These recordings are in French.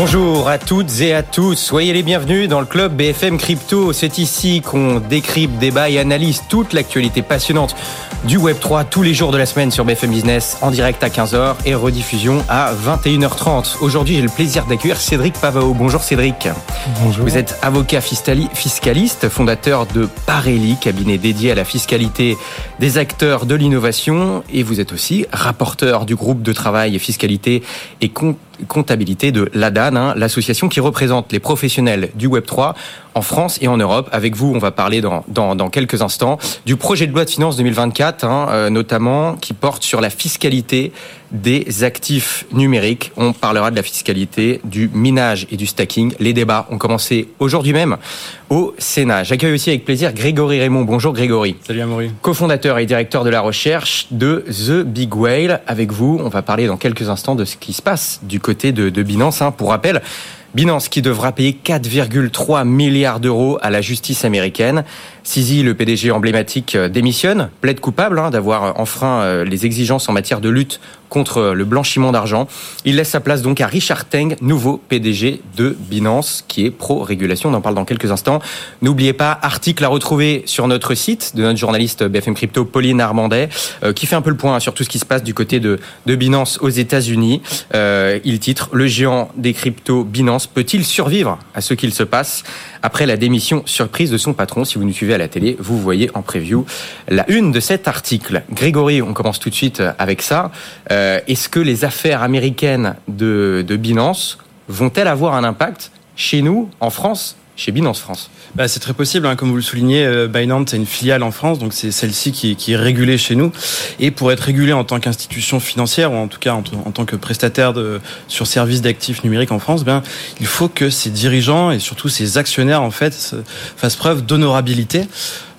Bonjour à toutes et à tous, soyez les bienvenus dans le club BFM Crypto. C'est ici qu'on décrypte, débat et analyse toute l'actualité passionnante du Web3 tous les jours de la semaine sur BFM Business en direct à 15h et rediffusion à 21h30. Aujourd'hui, j'ai le plaisir d'accueillir Cédric Pavao. Bonjour Cédric. Bonjour. Vous êtes avocat fiscaliste, fondateur de Parelli, cabinet dédié à la fiscalité des acteurs de l'innovation et vous êtes aussi rapporteur du groupe de travail fiscalité et comptabilité de l'ADAN, hein, l'association qui représente les professionnels du Web3 en France et en Europe. Avec vous, on va parler dans, quelques instants du projet de loi de finances 2024, hein, euh, notamment qui porte sur la fiscalité des actifs numériques. On parlera de la fiscalité du minage et du stacking. Les débats ont commencé aujourd'hui même au Sénat. J'accueille aussi avec plaisir Grégory Raymond. Bonjour Grégory. Salut Amaury. Co-fondateur et directeur de la recherche de The Big Whale. Avec vous, on va parler dans quelques instants de ce qui se passe du côté de, de Binance. Hein. Pour rappel, Binance qui devra payer 4,3 milliards d'euros à la justice américaine. Sisi, le PDG emblématique, euh, démissionne, plaide coupable hein, d'avoir enfreint euh, les exigences en matière de lutte contre le blanchiment d'argent. Il laisse sa place donc à Richard Teng, nouveau PDG de Binance, qui est pro-régulation. On en parle dans quelques instants. N'oubliez pas, article à retrouver sur notre site de notre journaliste BFM Crypto, Pauline Armandet, euh, qui fait un peu le point sur tout ce qui se passe du côté de, Binance aux États-Unis. Euh, il titre Le géant des cryptos Binance peut-il survivre à ce qu'il se passe après la démission surprise de son patron? Si vous nous suivez la télé, vous voyez en preview la une de cet article. Grégory, on commence tout de suite avec ça. Euh, Est-ce que les affaires américaines de, de Binance vont-elles avoir un impact chez nous, en France, chez Binance France bah, c'est très possible, hein. comme vous le soulignez, euh, Binance est une filiale en France, donc c'est celle-ci qui, qui, est régulée chez nous. Et pour être régulée en tant qu'institution financière, ou en tout cas en, tant que prestataire de, sur services d'actifs numériques en France, bien, il faut que ses dirigeants et surtout ses actionnaires en fait fassent preuve d'honorabilité.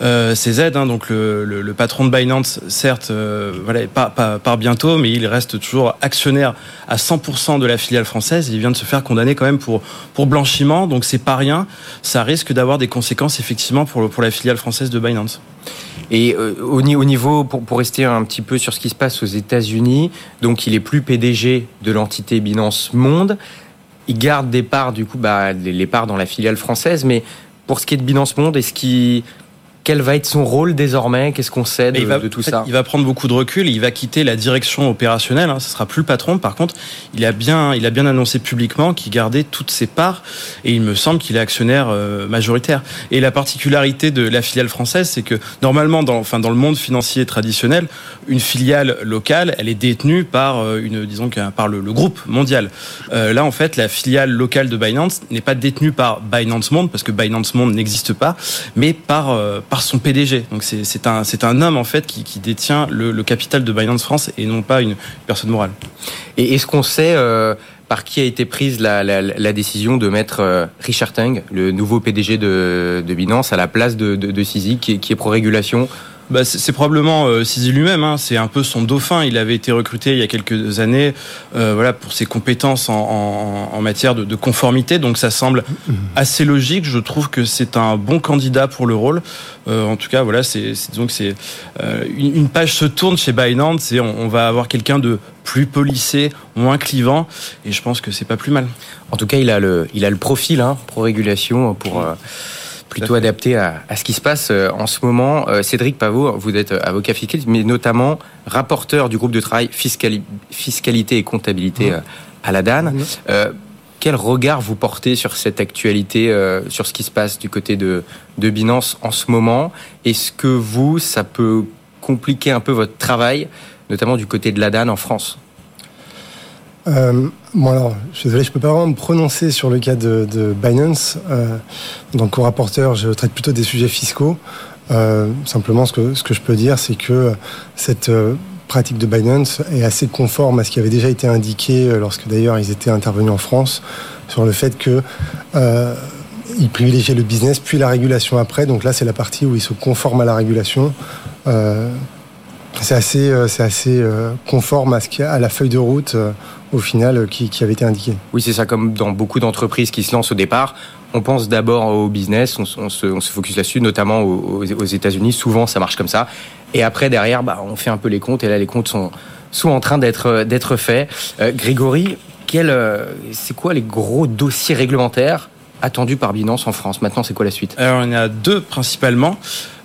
Euh, CZ, hein, donc le, le, le, patron de Binance, certes, euh, voilà, part, part, part, bientôt, mais il reste toujours actionnaire à 100% de la filiale française. Il vient de se faire condamner quand même pour pour blanchiment, donc c'est pas rien. Ça risque d'avoir des conséquences effectivement pour pour la filiale française de Binance. Et euh, au niveau, pour, pour, rester un petit peu sur ce qui se passe aux États-Unis, donc il est plus PDG de l'entité Binance Monde. Il garde des parts, du coup, bah, les, les parts dans la filiale française, mais pour ce qui est de Binance Monde, est-ce qu'il quel va être son rôle désormais? Qu'est-ce qu'on sait de, va, de tout en fait, ça? Il va prendre beaucoup de recul. Et il va quitter la direction opérationnelle. Hein, ce sera plus le patron. Par contre, il a bien, il a bien annoncé publiquement qu'il gardait toutes ses parts. Et il me semble qu'il est actionnaire euh, majoritaire. Et la particularité de la filiale française, c'est que normalement, dans, enfin, dans le monde financier traditionnel, une filiale locale, elle est détenue par euh, une, disons, par le, le groupe mondial. Euh, là, en fait, la filiale locale de Binance n'est pas détenue par Binance Monde parce que Binance Monde n'existe pas, mais par euh, par son PDG. Donc c'est un, un homme en fait qui, détient le, capital de Binance France et non pas une personne morale. Et est-ce qu'on sait euh, par qui a été prise la, décision de mettre euh, Richard Teng, le nouveau PDG de, Binance, à la place de, de, Sisi, qui est pro-régulation bah, c'est probablement euh, Sisi lui-même. Hein. C'est un peu son dauphin. Il avait été recruté il y a quelques années, euh, voilà, pour ses compétences en, en, en matière de, de, conformité. Donc ça semble assez logique. Je trouve que c'est un bon candidat pour le rôle. Euh, en tout cas, voilà, c'est donc c'est euh, une, une, page se tourne chez Binance et on, on va avoir quelqu'un de plus polissé, moins clivant. Et je pense que c'est pas plus mal. En tout cas, il a le, il a le profil hein, pro-régulation pour. Euh plutôt adapté à, à, ce qui se passe euh, en ce moment. Euh, Cédric Pavot, vous êtes avocat fiscal, mais notamment rapporteur du groupe de travail fiscali fiscalité et comptabilité mmh. à la DAN. Mmh. Euh, quel regard vous portez sur cette actualité, euh, sur ce qui se passe du côté de, de Binance en ce moment? Est-ce que vous, ça peut compliquer un peu votre travail, notamment du côté de la DAN en France? Euh, bon alors, je suis désolé, je peux pas vraiment me prononcer sur le cas de, Binance. Euh, donc, au rapporteur, je traite plutôt des sujets fiscaux. Euh, simplement, ce que, je peux dire, c'est que cette euh, pratique de Binance est assez conforme à ce qui avait déjà été indiqué lorsque d'ailleurs ils étaient intervenus en France sur le fait que euh, ils privilégiaient le business puis la régulation après. Donc là, c'est la partie où ils se conforment à la régulation c'est assez, c'est assez conforme à, ce à la feuille de route au final qui, qui avait été indiquée. Oui, c'est ça, comme dans beaucoup d'entreprises qui se lancent au départ on pense d'abord au business, on, se, on se, focus là-dessus, notamment aux, aux États-Unis. Souvent, ça marche comme ça. Et après, derrière, bah, on fait un peu les comptes. Et là, les comptes sont, sont en train d'être d'être faits. Euh, Grégory, quel, euh, c'est quoi les gros dossiers réglementaires attendus par Binance en France Maintenant, c'est quoi la suite? Alors, il y en a deux principalement.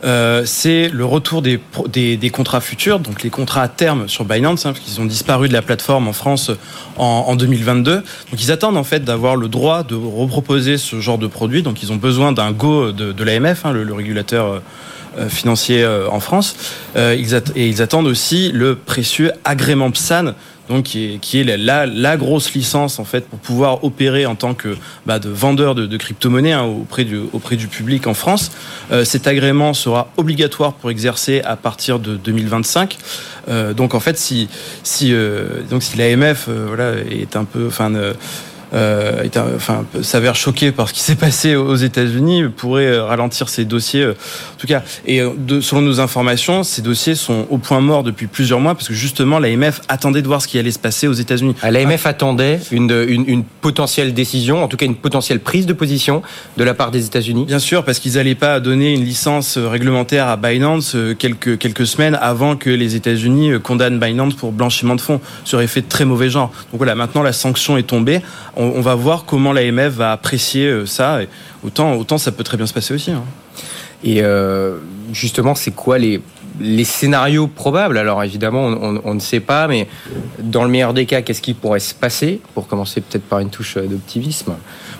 Euh, c'est le retour des, des, contrats futurs, donc les contrats à terme sur Binance, hein, parce qu'ils ont disparu de la plateforme en France en, en 2022. Donc ils attendent en fait d'avoir le droit de reproposer ce genre de produit. Donc ils ont besoin d'un go de, l'AMF, hein, le, régulateur euh, financier euh, en France. Et ils attendent aussi le précieux agrément PSAN donc qui est, qui est la, la, grosse licence en fait pour pouvoir opérer en tant que bah, de vendeur de, de crypto-monnaies hein, auprès, du, auprès du public en France. Euh, cet agrément sera obligatoire pour exercer à partir de 2025. Euh, donc en fait, si si euh, donc si l'AMF euh, voilà est un peu enfin euh, est, enfin, s'avère choqué par ce qui s'est passé aux États-Unis, pourrait euh, ralentir ces dossiers. Euh, en tout cas, et de, selon nos informations, ces dossiers sont au point mort depuis plusieurs mois parce que justement l'AMF attendait de voir ce qui allait se passer aux États-Unis. Ah, L'AMF attendait une, une, une, potentielle décision, en tout cas une potentielle prise de position de la part des États-Unis. Bien sûr, parce qu'ils n'allaient pas donner une licence réglementaire à Binance quelques quelques semaines avant que les États-Unis condamnent Binance pour blanchiment de fonds. Ça aurait fait de très mauvais genre. Donc voilà, maintenant la sanction est tombée. On on, va voir comment l'AMF va apprécier euh, ça. Et autant, autant ça peut très bien se passer aussi. Hein. Et euh, justement, c'est quoi les, les scénarios probables? Alors évidemment, on, on, on, ne sait pas, mais dans le meilleur des cas, qu'est-ce qui pourrait se passer? Pour commencer peut-être par une touche d'optimisme.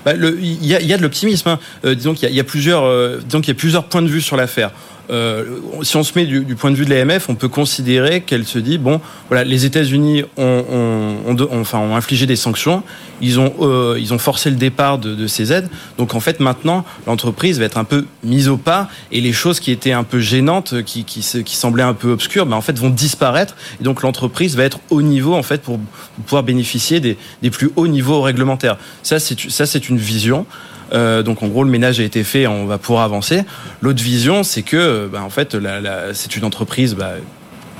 Bah, il y, a, y, a, de l'optimisme. Hein. Euh, disons qu'il y, y, a plusieurs, euh, disons qu'il y a plusieurs points de vue sur l'affaire. Euh, si on se met du, point de vue de l'AMF, on peut considérer qu'elle se dit bon, voilà, les États-Unis ont, enfin, ont infligé des sanctions, ils ont, euh, ils ont forcé le départ de, ces aides, donc en fait maintenant l'entreprise va être un peu mise au pas et les choses qui étaient un peu gênantes, qui, qui, qui semblaient un peu obscures, ben, en fait vont disparaître et donc l'entreprise va être au niveau en fait pour pouvoir bénéficier des, des plus hauts niveaux réglementaires. Ça c'est une vision. Euh, donc en gros, le ménage a été fait, on va pouvoir avancer. L'autre vision, c'est que, bah, en fait, la, la, c'est une entreprise. Bah,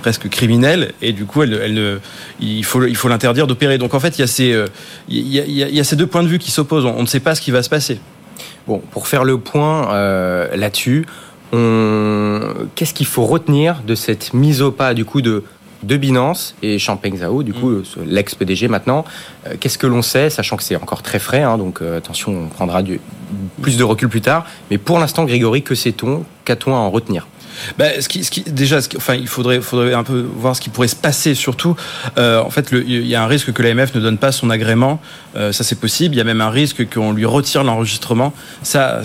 presque criminelle et du coup elle, elle, il faut il faut l'interdire d'opérer donc en fait il y a ces il y a, il y a ces deux points de vue qui s'opposent on ne sait pas ce qui va se passer bon pour faire le point euh, là-dessus on... qu'est-ce qu'il faut retenir de cette mise au pas du coup de de Binance et Champagne Zhao, du coup, mmh. l'ex-PDG maintenant. Euh, Qu'est-ce que l'on sait, sachant que c'est encore très frais, hein, donc euh, attention, on prendra plus de recul plus tard. Mais pour l'instant, Grégory, que sait-on Qu'a-t-on à en retenir? Bah, ce qui, déjà, enfin, il faudrait, faudrait un peu voir ce qui pourrait se passer. Surtout, euh, en fait, il y a un risque que l'AMF ne donne pas son agrément. Ça, c'est possible. Il y a même un risque qu'on lui retire l'enregistrement. Ça,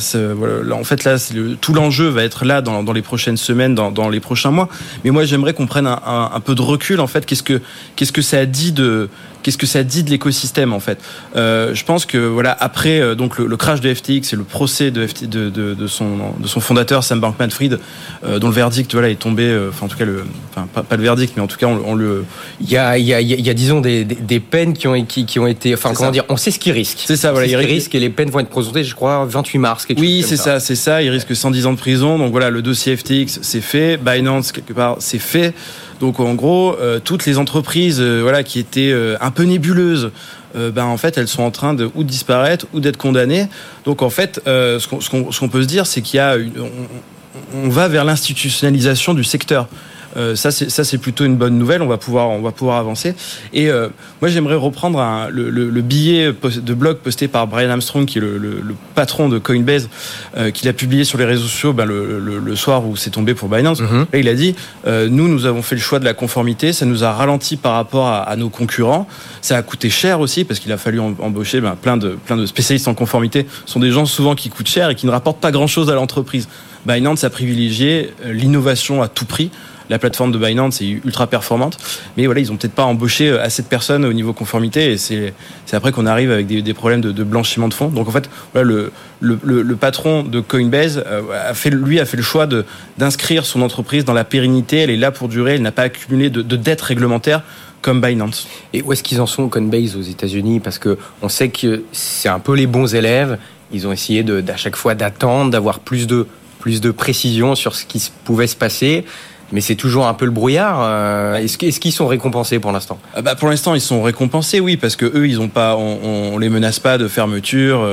en fait, là, tout l'enjeu va être là dans, les prochaines semaines, dans, les prochains mois. Mais moi, j'aimerais qu'on prenne un, peu de recul. En fait, qu'est-ce que, qu'est-ce que ça a dit de qu'est-ce que ça dit de l'écosystème en fait euh, Je pense que voilà après euh, donc le, le, crash de FTX et le procès de, FT, de, de, de, son de son fondateur Sam Bankman-Fried, euh, dont le verdict voilà est tombé, enfin en tout cas le, enfin pas, pas, le verdict, mais en tout cas on, on le. Il y a il y a, il y a disons des, des, des, peines qui ont qui, qui ont été, enfin comment ça. dire, on sait ce qu'il risque. C'est ça, voilà, il risque et les peines vont être présentées, je crois, 28 mars. Oui, c'est ça, c'est ça. Il risque 110 ans de prison. Donc voilà, le dossier FTX c'est fait, Binance quelque part c'est fait. Donc en gros, euh, toutes les entreprises euh, voilà, qui étaient euh, un peu nébuleuses, ben, en fait, elles sont en train de ou disparaître ou d'être condamnées. Donc en fait, ce qu'on qu qu peut se dire, c'est qu'il y a on va vers l'institutionnalisation du secteur. Euh, ça, c'est plutôt une bonne nouvelle. On va pouvoir, on va pouvoir avancer. Et euh, moi, j'aimerais reprendre un, le, le, le, billet de blog posté par Brian Armstrong, qui est le, le patron de Coinbase, euh, qu'il a publié sur les réseaux sociaux ben, le, soir où c'est tombé pour Binance. Mm -hmm. Là, il a dit Nous, nous avons fait le choix de la conformité. Ça nous a ralenti par rapport à, à nos concurrents. Ça a coûté cher aussi parce qu'il a fallu embaucher ben, plein, de, plein de spécialistes en conformité. Ce sont des gens souvent qui coûtent cher et qui ne rapportent pas grand-chose à l'entreprise. Binance a privilégié l'innovation à tout prix la plateforme de Binance est ultra performante. Mais voilà, ils ont peut-être pas embauché assez de personnes au niveau conformité et c'est après qu'on arrive avec des, problèmes de, blanchiment de fonds. Donc en fait, le, patron de Coinbase a fait, lui a fait le choix d'inscrire son entreprise dans la pérennité. Elle est là pour durer. Elle n'a pas accumulé de, de dettes réglementaires comme Binance. Et où est-ce qu'ils en sont Coinbase aux États-Unis? Parce que on sait que c'est un peu les bons élèves. Ils ont essayé de, à chaque fois d'attendre, d'avoir plus de plus de précision sur ce qui pouvait se passer. Mais c'est toujours un peu le brouillard. Euh, est-ce, qu'ils sont récompensés pour l'instant? Ah bah Pour l'instant, ils sont récompensés, oui, parce que eux, ils ont pas, on, on, les menace pas de fermeture.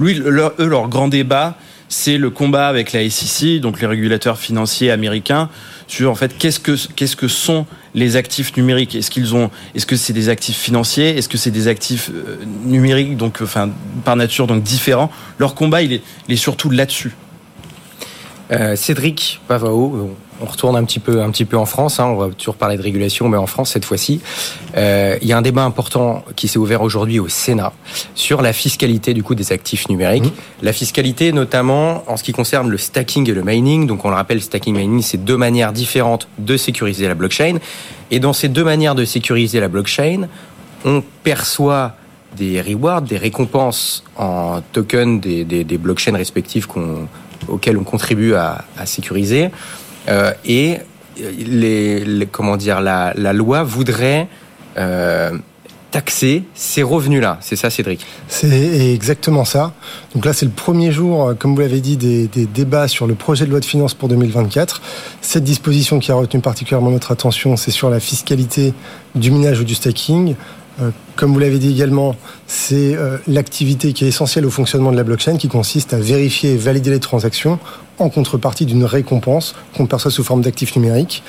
Lui, leur, eux, leur grand débat, c'est le combat avec la SEC, donc les régulateurs financiers américains, sur en fait qu'est-ce que qu'est-ce que sont les actifs numériques? Est-ce qu'ils ont Est-ce que c'est des actifs financiers? Est-ce que c'est des actifs euh, numériques donc enfin par nature donc différents? Leur combat il est, il est surtout là-dessus. Euh, Cédric Pavao, on retourne un petit peu, un petit peu en France. Hein, on va toujours parler de régulation, mais en France cette fois-ci, euh, il y a un débat important qui s'est ouvert aujourd'hui au Sénat sur la fiscalité du coup des actifs numériques. Mmh. La fiscalité, notamment en ce qui concerne le stacking et le mining. Donc on le rappelle, stacking, mining, c'est deux manières différentes de sécuriser la blockchain. Et dans ces deux manières de sécuriser la blockchain, on perçoit des rewards, des récompenses en tokens des, des, des blockchains respectives qu'on auxquels on contribue à, à sécuriser. Euh, et les, comment dire, la, la loi voudrait euh, taxer ces revenus-là. C'est ça, Cédric? C'est exactement ça. Donc là, c'est le premier jour, euh, comme vous l'avez dit, des, des, débats sur le projet de loi de finances pour 2024. Cette disposition qui a retenu particulièrement notre attention, c'est sur la fiscalité du minage ou du staking. Euh, comme vous l'avez dit également, c'est euh, l'activité qui est essentielle au fonctionnement de la blockchain, qui consiste à vérifier et valider les transactions en contrepartie d'une récompense qu'on perçoit sous forme d'actifs numériques.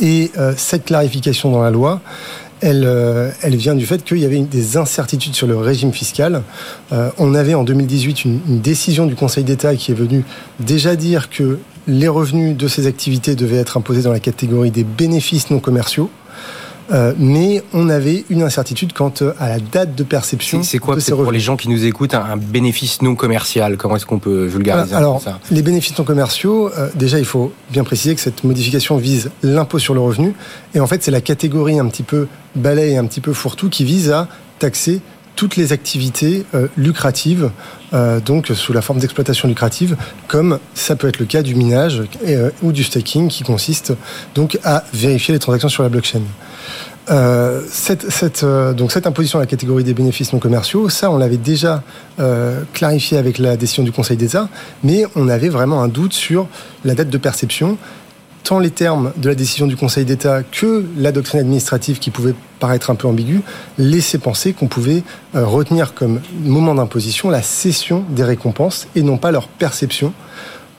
Et euh, cette clarification dans la loi, elle, vient du fait qu'il y avait des incertitudes sur le régime fiscal. on avait en 2018 une, une décision du Conseil d'État qui est venue déjà dire que les revenus de ces activités devaient être imposés dans la catégorie des bénéfices non commerciaux. Euh, mais on avait une incertitude quant euh, à la date de perception. C'est quoi pour les gens qui nous écoutent un, bénéfice non commercial? Comment est-ce qu'on peut vulgariser Alors, ça? les bénéfices non commerciaux, euh, déjà, il faut bien préciser que cette modification vise l'impôt sur le revenu, et en fait, c'est la catégorie un petit peu balai et un petit peu fourre-tout qui vise à taxer toutes les activités euh, lucratives, euh, donc sous la forme d'exploitation lucrative, comme ça peut être le cas du minage euh, ou du staking, qui consiste donc à vérifier les transactions sur la blockchain. Euh, cette, cette, imposition à la catégorie des bénéfices non commerciaux, ça on l'avait déjà clarifié avec la décision du Conseil d'État, mais on avait vraiment un doute sur la date de perception tant les termes de la décision du Conseil d'État que la doctrine administrative qui pouvait paraître un peu ambiguë laissaient penser qu'on pouvait euh, retenir comme moment d'imposition la cession des récompenses et non pas leur perception.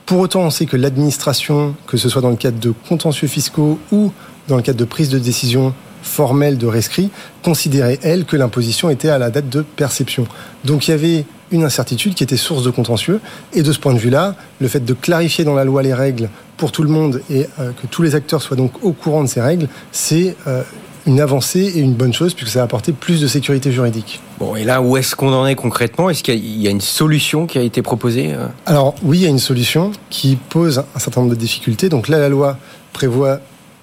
Pour autant, on sait que l'administration, que ce soit dans le cadre de contentieux fiscaux ou dans le cadre de prise de décision formelle de rescrit, considérait, elle, que l'imposition était à la date de perception. Donc il y avait une incertitude qui était source de contentieux. Et de ce point de vue-là, le fait de clarifier dans la loi les règles pour tout le monde et euh, que tous les acteurs soient donc au courant de ces règles, c'est euh, une avancée et une bonne chose puisque ça va apporter plus de sécurité juridique. Bon, et là, où est-ce qu'on en est concrètement? Est-ce qu'il y, a une solution qui a été proposée euh? Alors oui, il y a une solution qui pose un certain nombre de difficultés. Donc là, la loi prévoit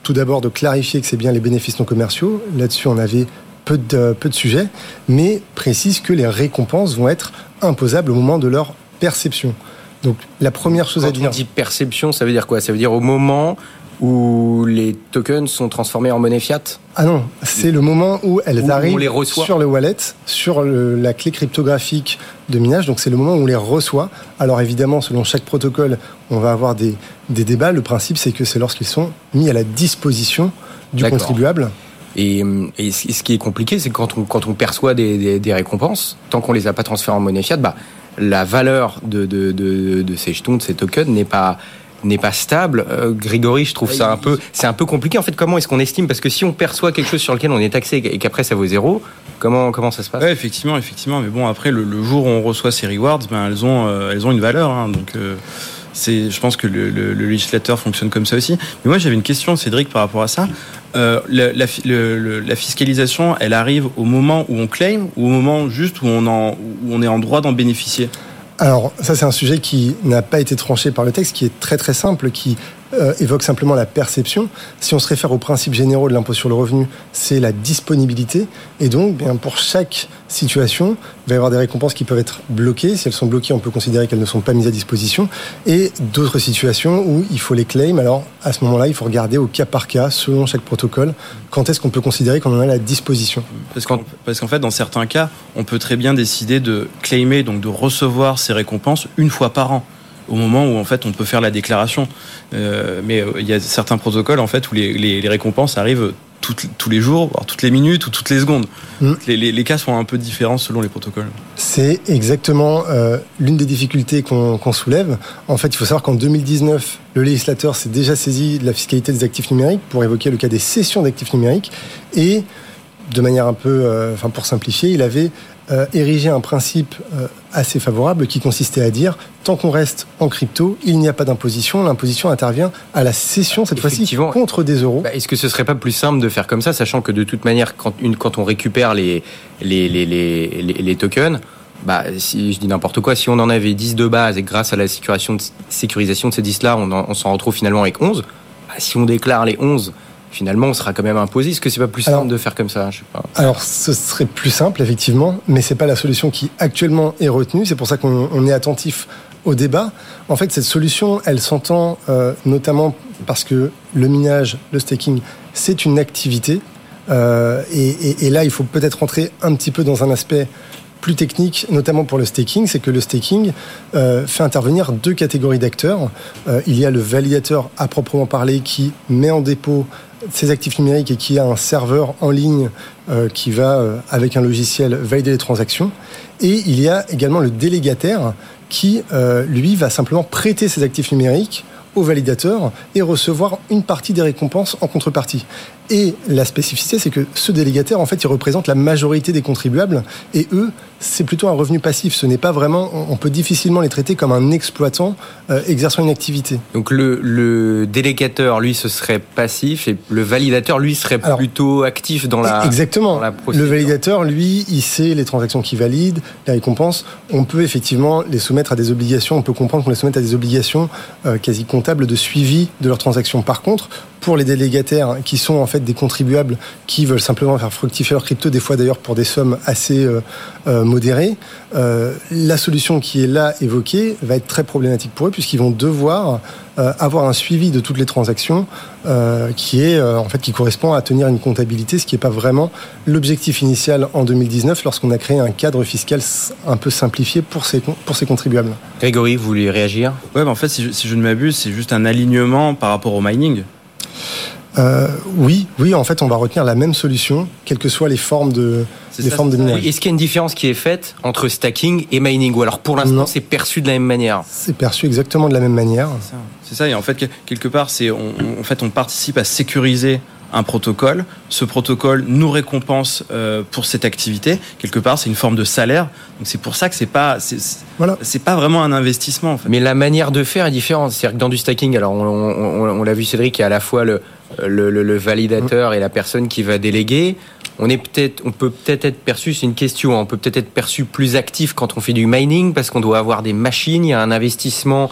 tout d'abord de clarifier que c'est bien les bénéfices non commerciaux. Là-dessus, on avait peu de, peu de sujets, mais précise que les récompenses vont être imposables au moment de leur perception. Donc la première chose à dire. On dit perception, ça veut dire quoi? Ça veut dire au moment où les tokens sont transformés en monnaie fiat Ah non, c'est le moment où elles arrivent les sur le wallet, sur la clé cryptographique de minage. Donc c'est le moment où on les reçoit. Alors évidemment, selon chaque protocole, on va avoir des, des débats. Le principe, c'est que c'est lorsqu'ils sont mis à la disposition du contribuable. Et, et, ce qui est compliqué, c'est quand on, quand on perçoit des, des, des récompenses, tant qu'on les a pas transférées en monnaie fiat, bah, la valeur de, de, de, de ces jetons, de ces tokens n'est pas n'est pas stable. Euh, Grégory, je trouve ça un peu, c'est un peu compliqué. En fait, comment est-ce qu'on estime? Parce que si on perçoit quelque chose sur lequel on est taxé et qu'après ça vaut zéro, comment comment ça se passe? Ouais, Effectivement, effectivement. Mais bon, après le, le, jour où on reçoit ces rewards, ben elles ont euh, elles ont une valeur. Hein, donc euh, c'est, je pense que le, le, le, législateur fonctionne comme ça aussi. Mais moi, j'avais une question, Cédric, par rapport à ça. Euh, la, la, la, fiscalisation, elle arrive au moment où on claim ou au moment juste où on, en, où on est en droit d'en bénéficier? Alors ça c'est un sujet qui n'a pas été tranché par le texte, qui est très très simple, qui euh, évoque simplement la perception. Si on se réfère aux principes généraux de l'impôt sur le revenu, c'est la disponibilité. Et donc, bien, pour chaque situation, il va y avoir des récompenses qui peuvent être bloquées. Si elles sont bloquées, on peut considérer qu'elles ne sont pas mises à disposition. Et d'autres situations où il faut les claim. Alors, à ce moment-là, il faut regarder au cas par cas, selon chaque protocole, quand est-ce qu'on peut considérer qu'on en a la disposition. Parce qu'en, parce qu'en fait, dans certains cas, on peut très bien décider de claimer, donc de recevoir ces récompenses une fois par an. Au moment où en fait on peut faire la déclaration. mais il y a certains protocoles en fait où les, les récompenses arrivent tous les jours, voire toutes les minutes ou toutes les secondes. Mm. Les, cas sont un peu différents selon les protocoles. C'est exactement euh, l'une des difficultés qu'on soulève. En fait, il faut savoir qu'en 2019, le législateur s'est déjà saisi de la fiscalité des actifs numériques pour évoquer le cas des cessions d'actifs numériques et de manière un peu, euh, enfin pour simplifier, il avait euh, ériger un principe euh, assez favorable qui consistait à dire tant qu'on reste en crypto, il n'y a pas d'imposition. L'imposition intervient à la cession, cette fois-ci, contre des euros. Bah, est-ce que ce serait pas plus simple de faire comme ça, sachant que de toute manière, quand, une, quand on récupère les, les, les, les, les tokens, bah, si je dis n'importe quoi, si on en avait 10 de base et grâce à la sécurisation de, sécurisation de ces 10-là, on, on s'en retrouve finalement avec 11, bah, si on déclare les 11 finalement, on sera quand même imposé. Est-ce que c'est pas plus simple de faire comme ça? Je sais pas. Alors, ce serait plus simple, effectivement, mais c'est pas la solution qui actuellement est retenue. C'est pour ça qu'on est attentif au débat. En fait, cette solution, elle s'entend euh, notamment parce que le minage, le staking, c'est une activité. Euh, et, et, là, il faut peut-être rentrer un petit peu dans un aspect plus technique, notamment pour le staking, c'est que le staking euh, fait intervenir deux catégories d'acteurs. Il y a le validateur à proprement parler qui met en dépôt ses actifs numériques et qui a un serveur en ligne euh, qui va, euh, avec un logiciel, valider les transactions. Et il y a également le délégataire qui, euh, lui, va simplement prêter ses actifs numériques au validateur et recevoir une partie des récompenses en contrepartie. Et la spécificité, c'est que ce délégataire, en fait, il représente la majorité des contribuables et eux, c'est plutôt un revenu passif. Ce n'est pas vraiment, on peut difficilement les traiter comme un exploitant euh, exerçant une activité. Donc le, le, délégateur, lui, ce serait passif et le validateur, lui, serait plutôt actif dans la Exactement. le validateur, lui, il sait les transactions qu'il valide, les récompenses. On peut effectivement les soumettre à des obligations. On peut comprendre qu'on les soumette à des obligations euh, quasi comptables de suivi de leurs transactions. Par contre, pour les délégataires qui sont en fait des contribuables qui veulent simplement faire fructifier leur crypto, des fois d'ailleurs pour des sommes assez euh, euh, modérées, euh, la solution qui est là évoquée va être très problématique pour eux puisqu'ils vont devoir avoir un suivi de toutes les transactions qui est en fait qui correspond à tenir une comptabilité, ce qui n'est pas vraiment l'objectif initial en 2019 lorsqu'on a créé un cadre fiscal un peu simplifié pour ces pour ces contribuables. Grégory, vous voulez réagir? Ouais, bah, en fait, si je, si je ne m'abuse, c'est juste un alignement par rapport au mining. Euh, oui, oui, en fait, on va retenir la même solution, quelles que soient les formes de, les formes de minage. Est-ce qu'il y a une différence qui est faite entre stacking et mining Ou alors pour l'instant, c'est perçu de la même manière C'est perçu exactement de la même manière. C'est ça. et en fait, quelque part, c'est en fait, on participe à sécuriser un protocole. Ce protocole nous récompense euh, pour cette activité. Quelque part, c'est une forme de salaire. Donc c'est pour ça que c'est pas voilà. c'est pas vraiment un investissement. En fait. Mais la manière de faire est différente. C'est-à-dire que dans du stacking, alors on, on, l'a vu Cédric, il y a à la fois le, le, le, validateur et la personne qui va déléguer. On est peut-être, on peut peut-être être perçu, c'est une question. Hein, on peut peut-être être perçu plus actif quand on fait du mining parce qu'on doit avoir des machines, il y a un investissement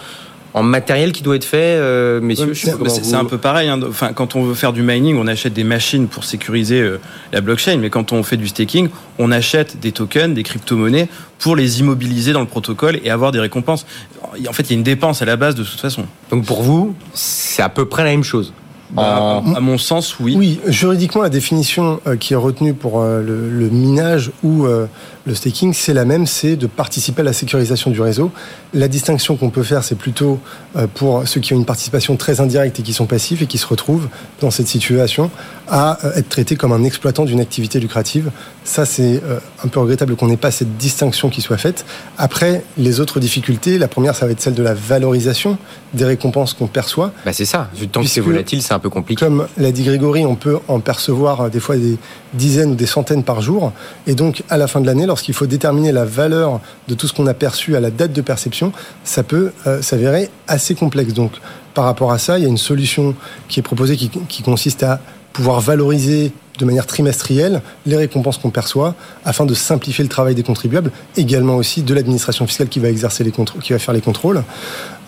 en matériel qui doit être fait, euh, messieurs C'est un peu pareil. Hein. Enfin, quand on veut faire du mining, on achète des machines pour sécuriser euh, la blockchain. Mais quand on fait du staking, on achète des tokens, des crypto-monnaies pour les immobiliser dans le protocole et avoir des récompenses. En fait, il y a une dépense à la base de toute façon. Donc pour vous, c'est à peu près la même chose. Bah, à mon sens, oui. Oui, juridiquement, la définition euh, qui est retenue pour le, minage ou le staking, c'est la même, c'est de participer à la sécurisation du réseau. La distinction qu'on peut faire, c'est plutôt euh, pour ceux qui ont une participation très indirecte et qui sont passifs et qui se retrouvent dans cette situation à euh, être traités comme un exploitant d'une activité lucrative. Ça, c'est euh, un peu regrettable qu'on n'ait pas cette distinction qui soit faite. Après, les autres difficultés, la première, ça va être celle de la valorisation des récompenses qu'on perçoit. Bah c'est ça. Tant que c'est volatile, c'est Comme l'a dit Grégory, on peut en percevoir des fois des dizaines ou des centaines par jour. Et donc, à la fin de l'année, lorsqu'il faut déterminer la valeur de tout ce qu'on a perçu à la date de perception, ça peut euh, s'avérer assez complexe. Donc, par rapport à ça, il y a une solution qui est proposée qui, consiste à pouvoir valoriser de manière trimestrielle les récompenses qu'on perçoit afin de simplifier le travail des contribuables, également aussi de l'administration fiscale qui va exercer les qui va faire les contrôles.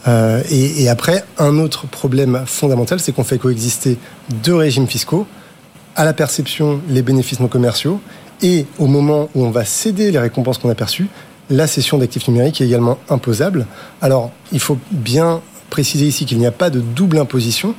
Euh, et, après, un autre problème fondamental, c'est qu'on fait coexister deux régimes fiscaux à la perception les bénéfices non commerciaux et au moment où on va céder les récompenses qu'on a perçues, la cession d'actifs numériques est également imposable. Alors, il faut bien préciser ici qu'il n'y a pas de double imposition.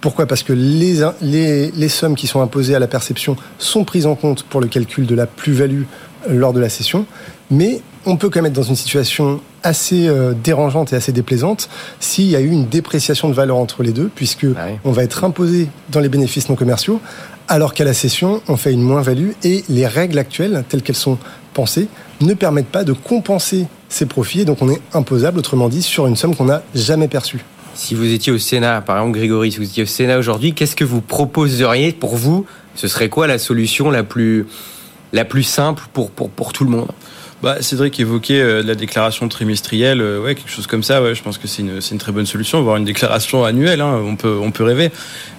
Pourquoi? Parce que les, sommes qui sont imposées à la perception sont prises en compte pour le calcul de la plus-value lors de la session, mais on peut quand même être dans une situation assez euh, dérangeante et assez déplaisante s'il y a eu une dépréciation de valeur entre les deux, puisque Ah oui. on va être imposé dans les bénéfices non commerciaux, alors qu'à la session, on fait une moins-value et les règles actuelles, telles qu'elles sont pensées, ne permettent pas de compenser ces profits, et donc on est imposable, autrement dit, sur une somme qu'on n'a jamais perçue. Si vous étiez au Sénat, par exemple Grégory, si vous étiez au Sénat aujourd'hui, qu'est-ce que vous proposeriez pour vous? Ce serait quoi la solution la plus, la plus simple pour, pour, pour tout le monde Bah, Cédric évoquait euh, la déclaration trimestrielle, euh, ouais, quelque chose comme ça. Ouais, je pense que c'est une, une très bonne solution, voire une déclaration annuelle. Hein, on peut, on peut rêver.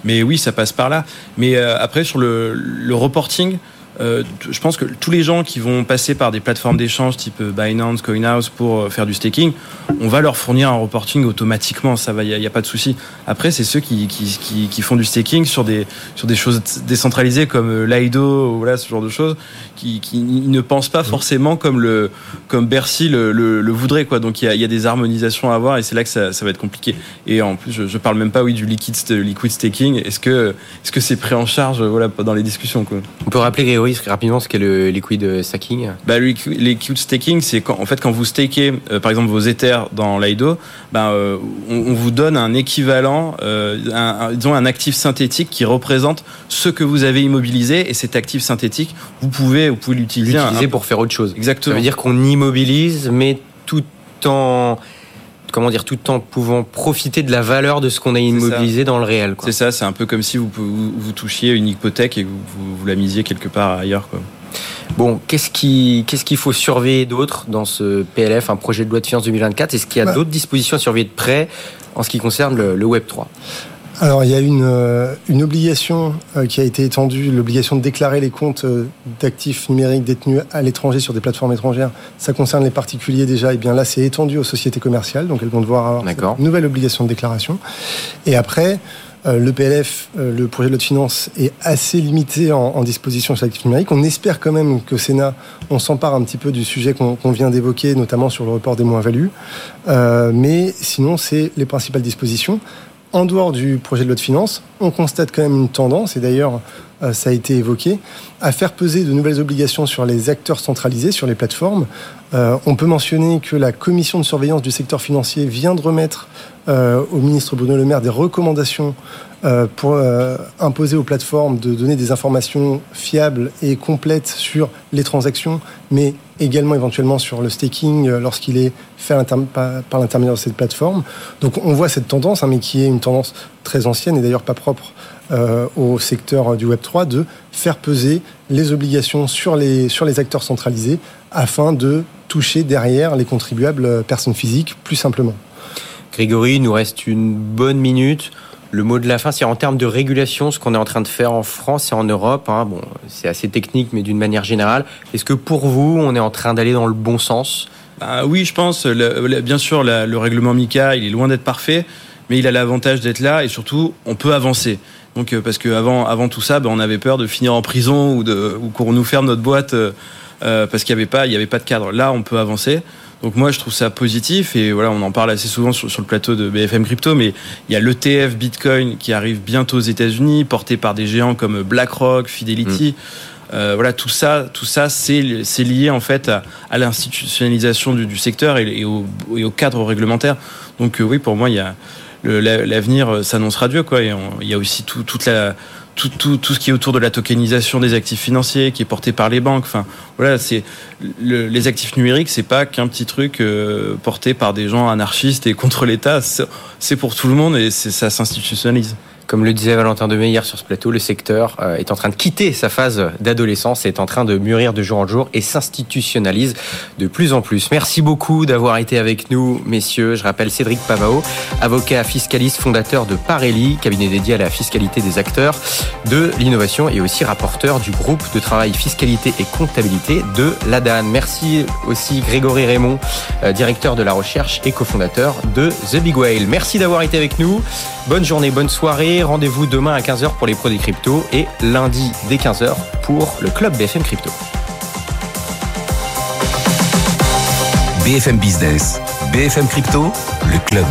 Mais oui, ça passe par là. Mais euh, après, sur le, le reporting, euh, je pense que tous les gens qui vont passer par des plateformes d'échange type euh, Binance, CoinHouse pour euh, faire du staking, on va leur fournir un reporting automatiquement. Ça va, il n'y a, pas de souci. Après, c'est ceux qui, qui, qui, qui font du staking sur des, sur des choses décentralisées comme Lido, ou voilà, ce genre de choses, qui, qui ne pensent pas forcément comme le, comme Bercy le, le, le voudrait, quoi. Donc il y a, il y a des harmonisations à avoir et c'est là que ça, ça va être compliqué. Et en plus, je, je parle même pas, oui, du liquid, st- liquid staking. Est-ce que, est-ce que c'est pris en charge, voilà, dans les discussions, quoi. On peut rappeler Rapidement ce qu'est le liquid stacking Bah, le liqui- liquid staking, c'est quand, en fait, quand vous stakez, euh, par exemple, vos Ethers dans Lido, bah, euh, on, on vous donne un équivalent, euh, un, un- disons un actif synthétique qui représente ce que vous avez immobilisé et cet actif synthétique, vous pouvez, vous pouvez l'utiliser. un- pour faire autre chose. Ça Exactement. veut dire qu'on immobilise, mais tout en comment dire, tout en pouvant profiter de la valeur de ce qu'on a immobilisé dans le réel. C'est ça, c'est un peu comme si vous, vous, vous touchiez une hypothèque et que vous, vous, vous la misiez quelque part ailleurs. Quoi. Bon, qu'est-ce qui qu'est-ce qu'il faut surveiller d'autre dans ce PLF, un projet de loi de finances 2024 Est-ce qu'il y a Bah. d'autres dispositions à surveiller de près en ce qui concerne le, le Web 3 Alors, il y a une, euh, une obligation euh, qui a été étendue, l'obligation de déclarer les comptes euh, d'actifs numériques détenus à l'étranger sur des plateformes étrangères. Ça concerne les particuliers déjà. Et bien là, c'est étendu aux sociétés commerciales. Donc, elles vont devoir avoir une nouvelle obligation de déclaration. Et après, le PLF, le projet de loi de finances, est assez limité en, en disposition sur l'actif numérique. On espère quand même qu'au Sénat, on s'empare un petit peu du sujet qu'on vient d'évoquer, notamment sur le report des moins-values. Euh, mais sinon, c'est les principales dispositions. En dehors du projet de loi de finances, on constate quand même une tendance, et d'ailleurs euh, ça a été évoqué, à faire peser de nouvelles obligations sur les acteurs centralisés, sur les plateformes. Euh, on peut mentionner que la commission de surveillance du secteur financier vient de remettre euh, au ministre Bruno Le Maire des recommandations euh, pour imposer aux plateformes de donner des informations fiables et complètes sur les transactions, mais également éventuellement sur le staking lorsqu'il est fait par, l'intermédiaire de cette plateforme. Donc on voit cette tendance, hein, mais qui est une tendance très ancienne et d'ailleurs pas propre au secteur du Web3, de faire peser les obligations sur les acteurs centralisés afin de toucher derrière les contribuables euh, personnes physiques plus simplement. Grégory, il nous reste une bonne minute. Le mot de la fin, c'est en termes de régulation, ce qu'on est en train de faire en France et en Europe. hein. Bon, c'est assez technique, mais d'une manière générale, est-ce que pour vous, on est en train d'aller dans le bon sens? Ah oui, je pense. Le- le- bien sûr, la- le règlement MICA, il est loin d'être parfait, mais il a l'avantage d'être là et surtout, on peut avancer. Donc, euh, parce que avant, avant tout ça, ben, on avait peur de finir en prison ou, de, ou qu'on nous ferme notre boîte euh, euh, parce qu'il n'y avait pas, il y avait pas de cadre. Là, on peut avancer. Donc moi, je trouve ça positif et voilà, on en parle assez souvent sur, sur le plateau de BFM Crypto, mais il y a l'ETF Bitcoin qui arrive bientôt aux États-Unis, porté par des géants comme BlackRock, Fidelity. Euh, voilà, tout ça, tout ça, c'est lié en fait à, à l'institutionnalisation du, du secteur et, et au, et au cadre réglementaire. Donc euh, oui, pour moi, il y a l'avenir euh, s'annonce radieux quoi. Et on- il y a aussi tout, toute la tout, tout, tout ce qui est autour de la tokenisation des actifs financiers qui est porté par les banques. Enfin, voilà, c'est le- les actifs numériques, c'est pas qu'un petit truc euh, porté par des gens anarchistes et contre l'État. C'est pour tout le monde et ça s'institutionnalise. Comme le disait Valentin Demey hier sur ce plateau, le secteur euh, est en train de quitter sa phase d'adolescence, est en train de mûrir de jour en jour et s'institutionnalise de plus en plus. Merci beaucoup d'avoir été avec nous, messieurs. Je rappelle Cédric Pavao, avocat fiscaliste, fondateur de Parelli, cabinet dédié à la fiscalité des acteurs de l'innovation et aussi rapporteur du groupe de travail fiscalité et comptabilité de l'ADAN. Merci aussi Grégory Raymond, euh, directeur de la recherche et cofondateur de The Big Whale. Merci d'avoir été avec nous. Bonne journée, bonne Rendez-vous demain à 15h pour les pros des cryptos et lundi dès 15h pour le club BFM Crypto. BFM Business, BFM Crypto, le club.